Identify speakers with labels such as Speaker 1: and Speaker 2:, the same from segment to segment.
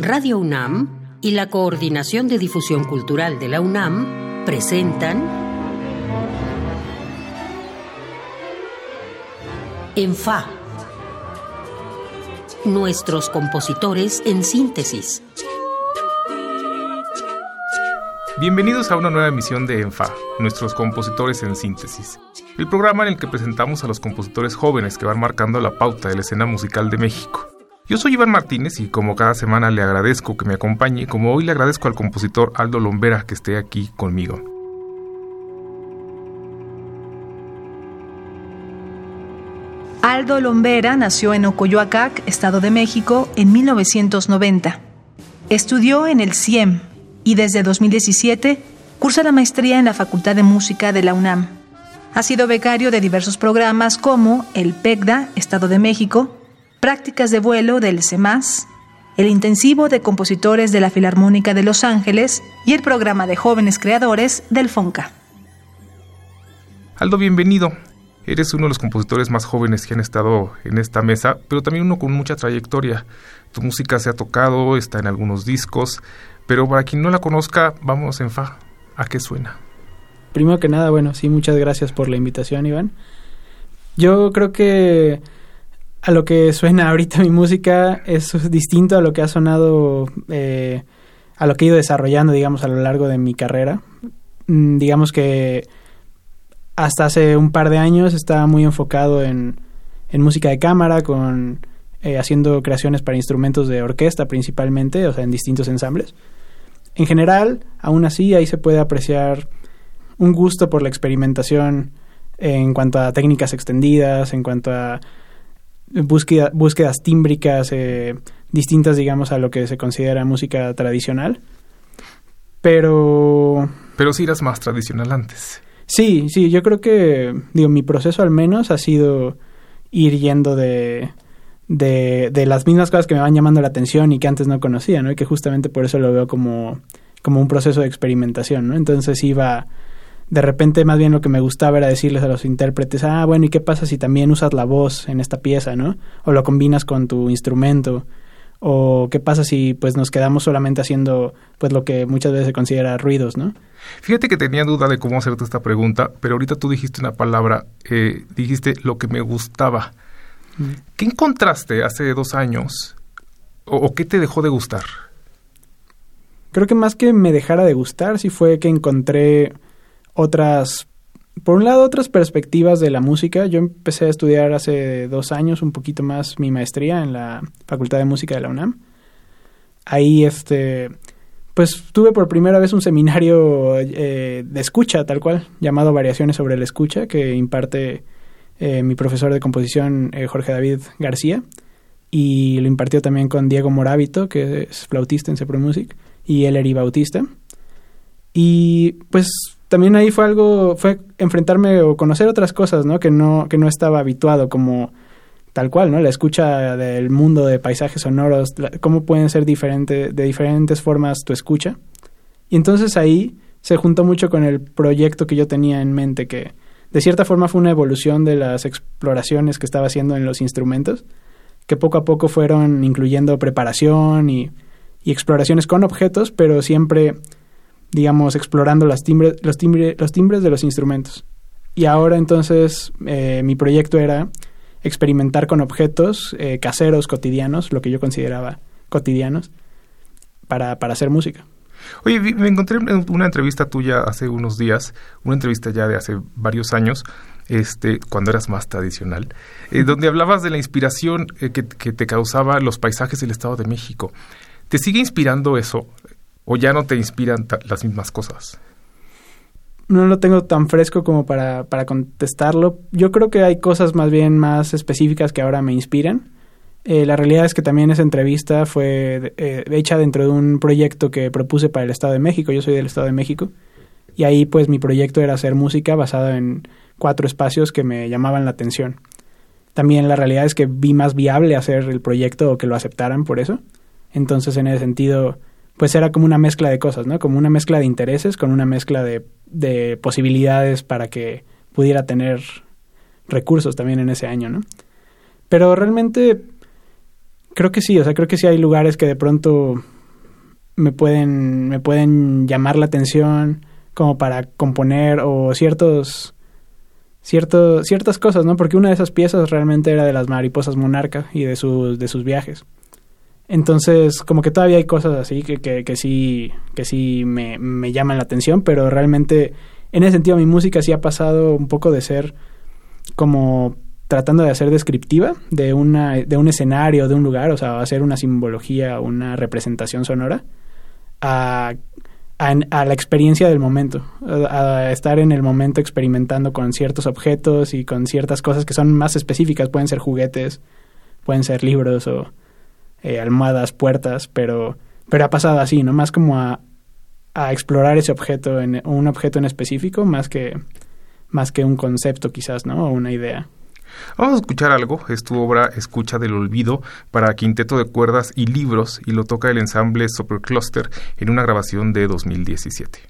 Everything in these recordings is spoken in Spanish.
Speaker 1: Radio UNAM y la Coordinación de Difusión Cultural de la UNAM presentan En Fa. Nuestros compositores en síntesis.
Speaker 2: Bienvenidos a una nueva emisión de ENFA, nuestros compositores en síntesis, el programa en el que presentamos a los compositores jóvenes que van marcando la pauta de la escena musical de México. Yo soy Iván Martínez y como cada semana le agradezco que me acompañe, como hoy le agradezco al compositor Aldo Lombera que esté aquí conmigo.
Speaker 3: Aldo Lombera nació en Ocoyoacac, Estado de México, en 1990. Estudió en el CIEM y desde 2017 cursa la maestría en la Facultad de Música de la UNAM. Ha sido becario de diversos programas como el PECDA, Estado de México, prácticas de vuelo del CEMAS, el intensivo de compositores de la Filarmónica de Los Ángeles y el programa de jóvenes creadores del FONCA.
Speaker 2: Aldo, bienvenido. Eres uno de los compositores más jóvenes que han estado en esta mesa, pero también uno con mucha trayectoria. Tu música se ha tocado, está en algunos discos, pero para quien no la conozca, vamos en fa. ¿A qué suena?
Speaker 4: Primero que nada, bueno, sí, muchas gracias por la invitación, Iván. Yo creo que a lo que suena ahorita mi música es distinto a lo que ha sonado, eh, a lo que he ido desarrollando, digamos, a lo largo de mi carrera. Mm, digamos que hasta hace un par de años estaba muy enfocado en, música de cámara, con eh, haciendo creaciones para instrumentos de orquesta principalmente, o sea, en distintos ensambles. En general, aún así, ahí se puede apreciar un gusto por la experimentación en cuanto a técnicas extendidas, en cuanto a búsqueda, búsquedas tímbricas eh, distintas, digamos, a lo que se considera música tradicional. Pero...
Speaker 2: Pero sí eras más tradicional antes.
Speaker 4: Sí, sí, yo creo que, digo, mi proceso al menos ha sido ir yendo de, de, de las mismas cosas que me van llamando la atención y que antes no conocía, ¿no? Y que justamente por eso lo veo como, como un proceso de experimentación, ¿no? Entonces iba de repente más bien lo que me gustaba era decirles a los intérpretes, ah, bueno, ¿y qué pasa si también usas la voz en esta pieza, no? O lo combinas con tu instrumento, o qué pasa si pues nos quedamos solamente haciendo pues lo que muchas veces se considera ruidos, ¿no?
Speaker 2: Fíjate que tenía duda de cómo hacerte esta pregunta, pero ahorita tú dijiste una palabra, eh, dijiste lo que me gustaba. Mm. ¿Qué encontraste hace dos años o, o qué te dejó de gustar?
Speaker 4: Creo que más que me dejara de gustar, sí fue que encontré otras, por un lado, otras perspectivas de la música. Yo empecé a estudiar hace dos años, un poquito más, mi maestría en la Facultad de Música de la UNAM. Ahí, este, pues tuve por primera vez un seminario eh, de escucha, tal cual, llamado Variaciones sobre la escucha, que imparte eh, mi profesor de composición, eh, Jorge David García, y lo impartió también con Diego Morábito, que es flautista en Cepro Music, y Ellery Bautista. Y pues también ahí fue algo, fue enfrentarme o conocer otras cosas, ¿no? Que no, que no estaba habituado, como tal cual, ¿no? La escucha del mundo de paisajes sonoros, cómo pueden ser diferente, de diferentes formas tu escucha. Y entonces ahí se juntó mucho con el proyecto que yo tenía en mente, que de cierta forma fue una evolución de las exploraciones que estaba haciendo en los instrumentos, que poco a poco fueron incluyendo preparación y, y exploraciones con objetos, pero siempre digamos, explorando las los, los timbres de los instrumentos. Y ahora entonces eh, mi proyecto era experimentar con objetos eh, caseros, cotidianos, lo que yo consideraba cotidianos, para, para hacer música.
Speaker 2: Oye, me encontré una entrevista tuya hace unos días, una entrevista ya de hace varios años, este, cuando eras más tradicional, eh, donde hablabas de la inspiración que, que, te causaba los paisajes del Estado de México. ¿Te sigue inspirando eso? O ya no te inspiran las mismas cosas?
Speaker 4: No lo tengo tan fresco como para, para contestarlo. Yo creo que hay cosas más bien más específicas que ahora me inspiran. Eh, la realidad es que también esa entrevista fue eh, hecha dentro de un proyecto que propuse para el Estado de México. Yo soy del Estado de México. Y ahí pues mi proyecto era hacer música basada en cuatro espacios que me llamaban la atención. También la realidad es que vi más viable hacer el proyecto o que lo aceptaran por eso. Entonces en ese sentido pues era como una mezcla de cosas, ¿no? Como una mezcla de intereses con una mezcla de, de posibilidades para que pudiera tener recursos también en ese año, ¿no? Pero realmente creo que sí, o sea, creo que sí hay lugares que de pronto me pueden, me pueden llamar la atención como para componer o ciertos, cierto, ciertas cosas, ¿no? Porque una de esas piezas realmente era de las mariposas monarca y de sus, de sus viajes. Entonces, como que todavía hay cosas así que, que, que sí, que sí me, me llaman la atención, pero realmente en ese sentido mi música sí ha pasado un poco de ser como tratando de hacer descriptiva de, una, de un escenario, de un lugar, o sea, hacer una simbología, una representación sonora, a, a, la experiencia del momento, a, estar en el momento experimentando con ciertos objetos y con ciertas cosas que son más específicas, pueden ser juguetes, pueden ser libros o eh, almohadas, puertas, pero, pero ha pasado así, ¿no? Más como a, a explorar ese objeto, en, un objeto en específico, más que, más que un concepto quizás, ¿no? O una idea.
Speaker 2: Vamos a escuchar algo, es tu obra Escucha del Olvido para quinteto de cuerdas y libros y lo toca el ensamble Supercluster en una grabación de 2017.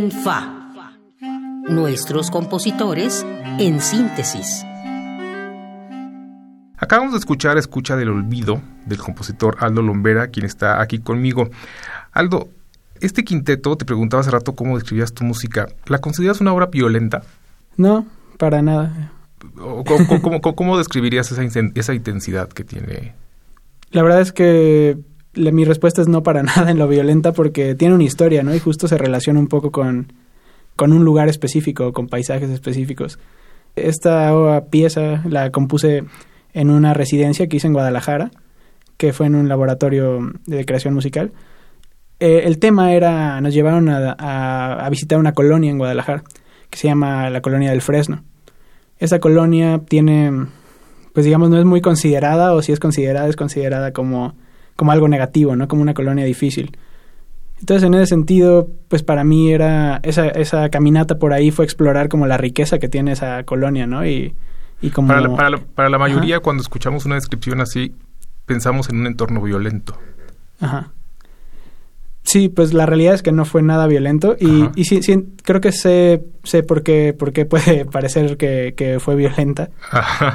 Speaker 1: En Fa. Nuestros compositores en síntesis.
Speaker 2: Acabamos de escuchar Escucha del Olvido del compositor Aldo Lombera, quien está aquí conmigo. Aldo, este quinteto, te preguntaba hace rato cómo describías tu música. ¿La consideras una obra violenta?
Speaker 4: No, para nada.
Speaker 2: ¿Cómo, describirías esa, esa intensidad que tiene?
Speaker 4: La verdad es que mi respuesta es no para nada en lo violenta porque tiene una historia, ¿no? Y justo se relaciona un poco con, con un lugar específico, con paisajes específicos. Esta pieza la compuse en una residencia que hice en Guadalajara, que fue en un laboratorio de creación musical. Eh, el tema era, nos llevaron a, visitar una colonia en Guadalajara, que se llama la colonia del Fresno. Esa colonia tiene, pues digamos, no es muy considerada, o si es considerada, es considerada como, como algo negativo, ¿no? Como una colonia difícil. Entonces, en ese sentido, pues para mí era, esa, esa caminata por ahí fue explorar como la riqueza que tiene esa colonia, ¿no? Y,
Speaker 2: para, la, para, la, mayoría, cuando escuchamos una descripción así, pensamos en un entorno violento.
Speaker 4: Ajá. Sí, pues la realidad es que no fue nada violento y, y sí, creo que sé, sé por, qué, por qué puede parecer que, fue violenta.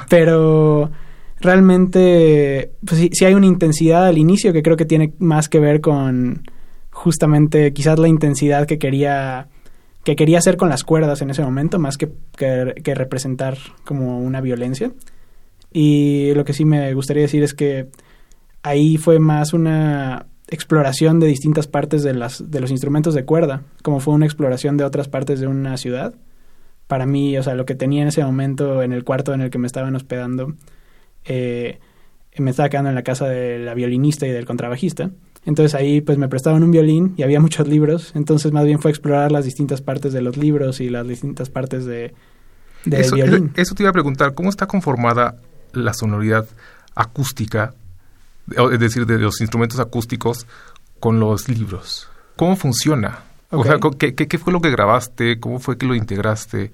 Speaker 4: Pero realmente, pues sí, hay una intensidad al inicio que creo que tiene más que ver con justamente quizás la intensidad que quería que quería hacer con las cuerdas en ese momento, más que, que, representar como una violencia. Y lo que sí me gustaría decir es que ahí fue más una exploración de distintas partes de, las, de los instrumentos de cuerda, como fue una exploración de otras partes de una ciudad. Para mí, o sea, lo que tenía en ese momento en el cuarto en el que me estaban hospedando, eh, me estaba quedando en la casa de la violinista y del contrabajista. Entonces ahí pues me prestaban un violín y había muchos libros, entonces más bien fue explorar las distintas partes de los libros y las distintas partes de, del
Speaker 2: eso,
Speaker 4: violín.
Speaker 2: Eso te iba a preguntar, ¿cómo está conformada la sonoridad acústica, es decir, de los instrumentos acústicos con los libros? ¿Cómo funciona? O sea, ¿qué, ¿qué, fue lo que grabaste? ¿Cómo fue que lo integraste?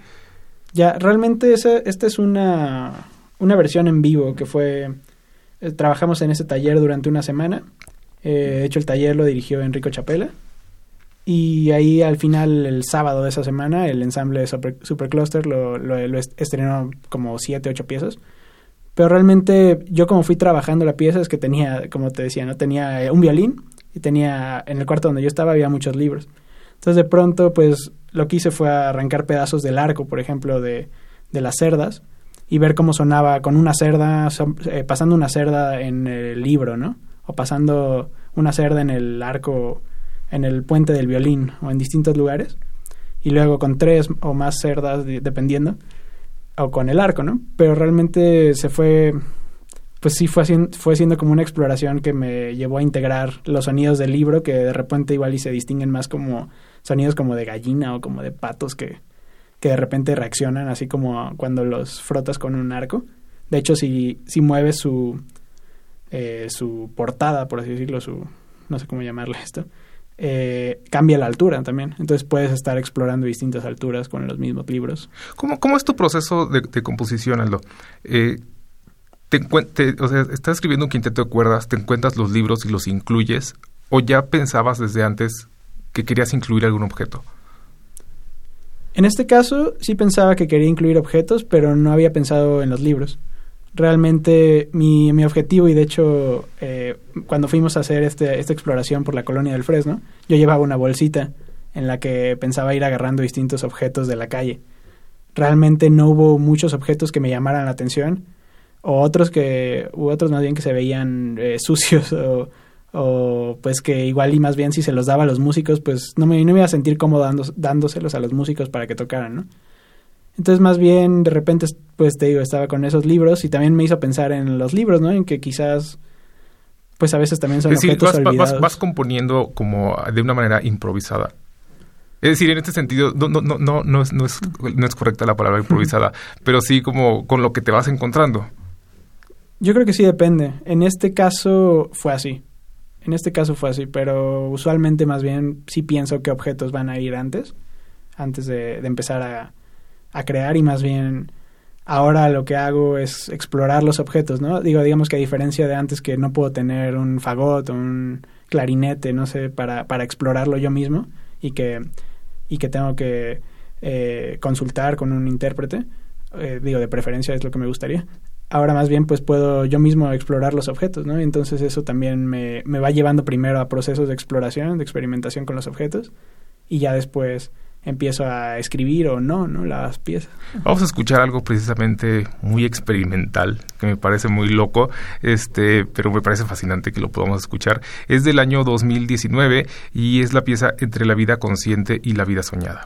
Speaker 4: Ya, realmente esa, esta es una, una versión en vivo que fue... Eh, trabajamos en ese taller durante una semana eh, de hecho, el taller lo dirigió Enrico Chapela. Y ahí al final, el sábado de esa semana, el ensamble Super, Supercluster lo, lo, estrenó como siete, ocho piezas. Pero realmente yo como fui trabajando la pieza es que tenía, como te decía, no tenía eh, un violín y tenía, en el cuarto donde yo estaba había muchos libros. Entonces de pronto pues lo que hice fue arrancar pedazos del arco, por ejemplo, de, de las cerdas y ver cómo sonaba con una cerda, eh, pasando una cerda en el libro, ¿no? o pasando una cerda en el arco, en el puente del violín o en distintos lugares, y luego con tres o más cerdas, dependiendo, o con el arco, ¿no? Pero realmente se fue, pues sí fue, fue siendo como una exploración que me llevó a integrar los sonidos del libro, que de repente igual y se distinguen más como sonidos como de gallina o como de patos que, que de repente reaccionan, así como cuando los frotas con un arco. De hecho, si, si mueves su, eh, su portada, por así decirlo, su, no sé cómo llamarle esto, eh, cambia la altura también. Entonces puedes estar explorando distintas alturas con los mismos libros.
Speaker 2: ¿Cómo, cómo es tu proceso de, composición, Aldo? Eh, te, o sea, estás escribiendo un quinteto de cuerdas, te encuentras los libros y los incluyes, o ya pensabas desde antes que querías incluir algún objeto?
Speaker 4: En este caso sí pensaba que quería incluir objetos, pero no había pensado en los libros realmente mi, mi objetivo y de hecho eh, cuando fuimos a hacer este, esta exploración por la colonia del Fresno, yo llevaba una bolsita en la que pensaba ir agarrando distintos objetos de la calle. Realmente no hubo muchos objetos que me llamaran la atención o otros que u otros más bien que se veían eh, sucios o, o, pues que igual y más bien si se los daba a los músicos pues no me, no me iba a sentir cómodo dándoselos a los músicos para que tocaran, ¿no? Entonces, más bien, de repente, pues te digo, estaba con esos libros y también me hizo pensar en los libros, ¿no? En que quizás, pues a veces también son es decir,
Speaker 2: vas, vas, componiendo como de una manera improvisada. Es decir, en este sentido, no, no, no, no, no, es, no, es, no es correcta la palabra improvisada, pero sí como con lo que te vas encontrando.
Speaker 4: Yo creo que sí depende. En este caso fue así. En este caso fue así, pero usualmente más bien sí pienso que objetos van a ir antes, antes de empezar a, a crear y más bien ahora lo que hago es explorar los objetos, ¿no? Digo, digamos que a diferencia de antes que no puedo tener un fagot o un clarinete, no sé, para, para explorarlo yo mismo y que y que tengo que eh, consultar con un intérprete, eh, digo, de preferencia es lo que me gustaría. Ahora más bien pues puedo yo mismo explorar los objetos, ¿no? Entonces eso también me, me va llevando primero a procesos de exploración, de experimentación con los objetos y ya después empiezo a escribir o no, ¿no? Las piezas.
Speaker 2: Vamos a escuchar algo precisamente muy experimental, que me parece muy loco, este, pero me parece fascinante que lo podamos escuchar. Es del año 2019 y es la pieza Entre la vida consciente y la vida soñada.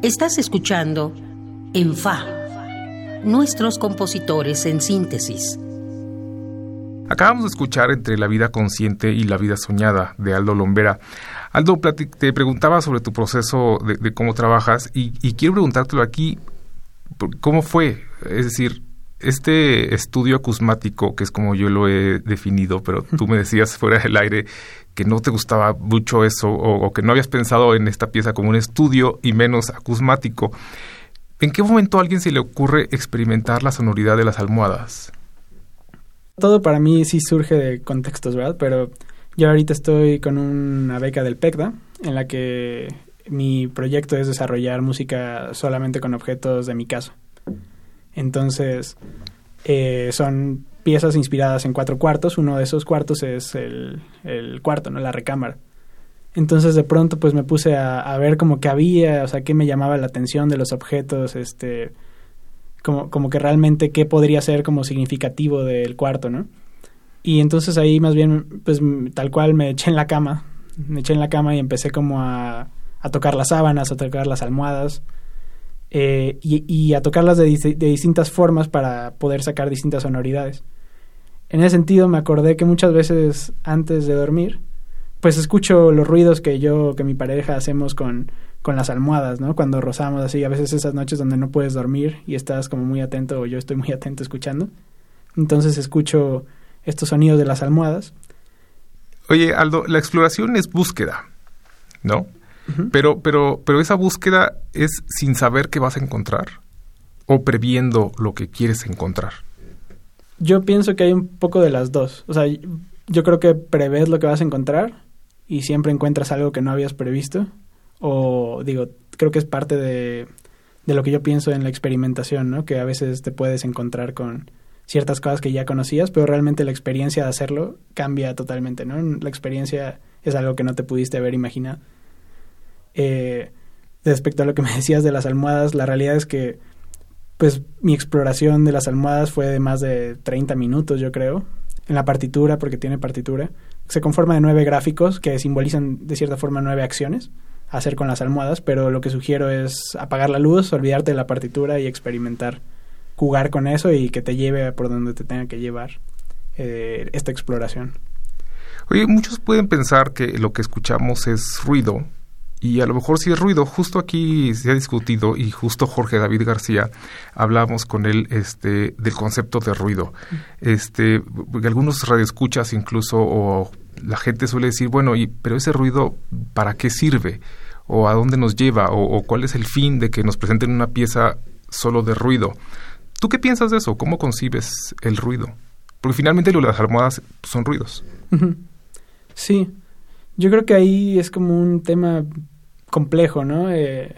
Speaker 1: Estás escuchando en Fa. Nuestros compositores en síntesis.
Speaker 2: Acabamos de escuchar entre la vida consciente y la vida soñada de Aldo Lombera. Aldo, te preguntaba sobre tu proceso de, cómo trabajas y, y, quiero preguntártelo aquí, ¿cómo fue? Es decir, este estudio acusmático, que es como yo lo he definido, pero tú me decías fuera del aire que no te gustaba mucho eso o, que no habías pensado en esta pieza como un estudio y menos acusmático. ¿En qué momento a alguien se le ocurre experimentar la sonoridad de las almohadas?
Speaker 4: Todo para mí sí surge de contextos, ¿verdad? Pero yo ahorita estoy con una beca del PECDA en la que mi proyecto es desarrollar música solamente con objetos de mi casa. Entonces, eh, son piezas inspiradas en cuatro cuartos. Uno de esos cuartos es el, el cuarto, ¿no? La recámara. Entonces de pronto pues me puse a, ver como que había, o sea, qué me llamaba la atención de los objetos, este, como, como que realmente qué podría ser como significativo del cuarto, ¿no? Y entonces ahí más bien, pues tal cual me eché en la cama, me eché en la cama y empecé como a, a tocar las sábanas, a tocar las almohadas eh, y, y, a tocarlas de, de, distintas formas para poder sacar distintas sonoridades. En ese sentido me acordé que muchas veces antes de dormir, pues escucho los ruidos que yo, que mi pareja hacemos con, con las almohadas, ¿no? Cuando rozamos así, a veces esas noches donde no puedes dormir y estás como muy atento o yo estoy muy atento escuchando. Entonces escucho estos sonidos de las almohadas.
Speaker 2: Oye, Aldo, la exploración es búsqueda, ¿no? Pero, pero, pero esa búsqueda es sin saber qué vas a encontrar o previendo lo que quieres encontrar.
Speaker 4: Yo pienso que hay un poco de las dos. O sea, yo creo que prevés lo que vas a encontrar y siempre encuentras algo que no habías previsto o digo, creo que es parte de, de lo que yo pienso en la experimentación, ¿no? Que a veces te puedes encontrar con ciertas cosas que ya conocías, pero realmente la experiencia de hacerlo cambia totalmente, ¿no? La experiencia es algo que no te pudiste haber imaginado. Eh, respecto a lo que me decías de las almohadas, la realidad es que pues mi exploración de las almohadas fue de más de 30 minutos, yo creo, en la partitura, porque tiene partitura. Se conforma de nueve gráficos que simbolizan de cierta forma nueve acciones hacer con las almohadas, pero lo que sugiero es apagar la luz, olvidarte de la partitura y experimentar, jugar con eso y que te lleve por donde te tenga que llevar eh, esta exploración.
Speaker 2: Oye, muchos pueden pensar que lo que escuchamos es ruido, y a lo mejor si es ruido, justo aquí se ha discutido y justo Jorge David García hablamos con él este del concepto de ruido. Este, algunos radioescuchas incluso o la gente suele decir, bueno, y, pero ese ruido, ¿para qué sirve? ¿O a dónde nos lleva? ¿O, cuál es el fin de que nos presenten una pieza solo de ruido? ¿Tú qué piensas de eso? ¿Cómo concibes el ruido? Porque finalmente las almohadas son ruidos.
Speaker 4: Sí, yo creo que ahí es como un tema complejo, ¿no? Eh,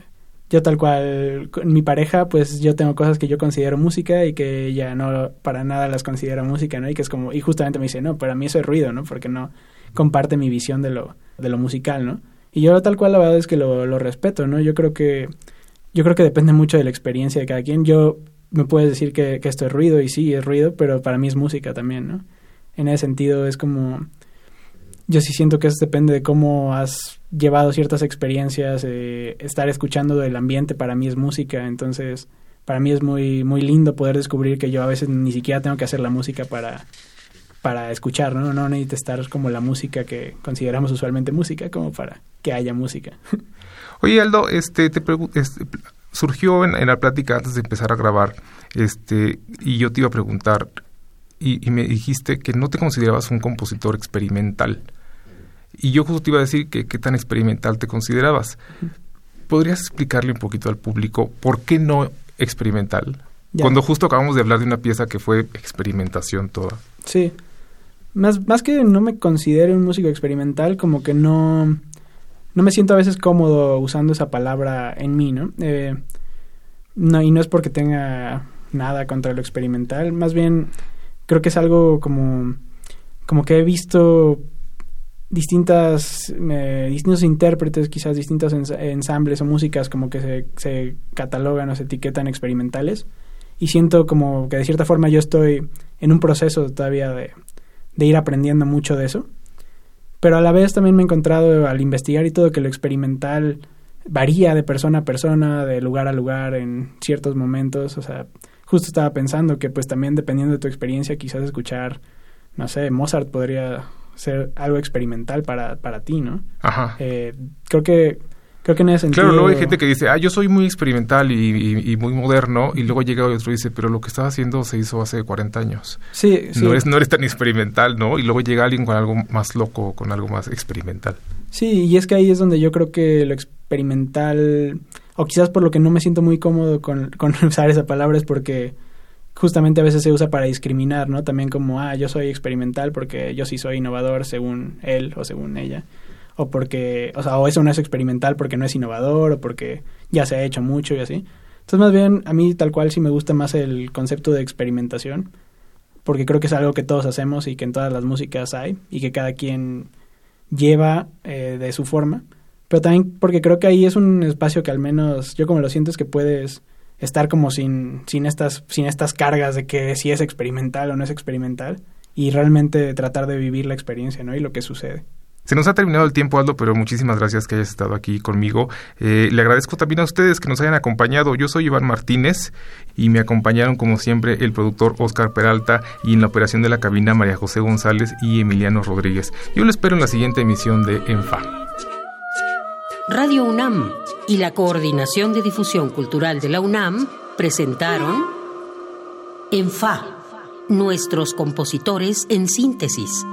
Speaker 4: yo tal cual, con mi pareja, pues yo tengo cosas que yo considero música y que ella no para nada las considera música, ¿no? Y que es como, y justamente me dice, no, para mí eso es ruido, ¿no? Porque no comparte mi visión de lo, de lo musical, ¿no? Y yo tal cual la verdad es que lo, lo respeto, ¿no? Yo creo que, yo creo que depende mucho de la experiencia de cada quien. Yo me puedes decir que, que esto es ruido y sí, es ruido, pero para mí es música también, ¿no? En ese sentido es como, yo sí siento que eso depende de cómo has llevado ciertas experiencias, eh, estar escuchando del ambiente para mí es música, entonces para mí es muy, muy lindo poder descubrir que yo a veces ni siquiera tengo que hacer la música para, para escuchar, ¿no? No necesito estar como la música que consideramos usualmente música, como para que haya música.
Speaker 2: Oye, Aldo, este, te este, surgió en, la plática antes de empezar a grabar, este, y yo te iba a preguntar, y, y me dijiste que no te considerabas un compositor experimental. Y yo justo te iba a decir que qué tan experimental te considerabas. ¿Podrías explicarle un poquito al público por qué no experimental? Cuando justo acabamos de hablar de una pieza que fue experimentación toda.
Speaker 4: Sí. Más, más que no me considere un músico experimental, como que no, no me siento a veces cómodo usando esa palabra en mí, ¿no? Eh, no y no es porque tenga nada contra lo experimental, más bien creo que es algo como, como que he visto distintas distintos intérpretes, quizás distintos ensambles o músicas como que se, se catalogan o se etiquetan experimentales y siento como que de cierta forma yo estoy en un proceso todavía de, de ir aprendiendo mucho de eso pero a la vez también me he encontrado al investigar y todo que lo experimental varía de persona a persona, de lugar a lugar en ciertos momentos. O sea, justo estaba pensando que pues también dependiendo de tu experiencia, quizás escuchar, no sé, Mozart podría ser algo experimental para, para ti, ¿no?
Speaker 2: Ajá.
Speaker 4: Eh, creo que Creo que en ese sentido...
Speaker 2: Claro, luego hay gente que dice, ah, yo soy muy experimental y, muy moderno, y luego llega otro y dice, pero lo que estaba haciendo se hizo hace 40 años.
Speaker 4: Sí, sí.
Speaker 2: No eres, no eres tan experimental, ¿no? Y luego llega alguien con algo más loco, con algo más experimental.
Speaker 4: Sí, y es que ahí es donde yo creo que lo experimental, o quizás por lo que no me siento muy cómodo con, con usar esa palabra, es porque justamente a veces se usa para discriminar, ¿no? También como, ah, yo soy experimental porque yo sí soy innovador según él o según ella o porque, o sea, o eso no es experimental porque no es innovador o porque ya se ha hecho mucho y así. Entonces, más bien, a mí tal cual sí me gusta más el concepto de experimentación, porque creo que es algo que todos hacemos y que en todas las músicas hay y que cada quien lleva eh, de su forma. Pero también porque creo que ahí es un espacio que al menos yo como lo siento es que puedes estar como sin, sin, estas, sin estas cargas de que si es experimental o no es experimental y realmente tratar de vivir la experiencia, ¿no? Y lo que sucede.
Speaker 2: Se nos ha terminado el tiempo, Aldo, pero muchísimas gracias que hayas estado aquí conmigo. Eh, le agradezco también a ustedes que nos hayan acompañado. Yo soy Iván Martínez y me acompañaron, como siempre, el productor Oscar Peralta y en la operación de la cabina María José González y Emiliano Rodríguez. Yo lo espero en la siguiente emisión de ENFA.
Speaker 1: Radio UNAM y la Coordinación de Difusión Cultural de la UNAM presentaron ENFA, nuestros compositores en síntesis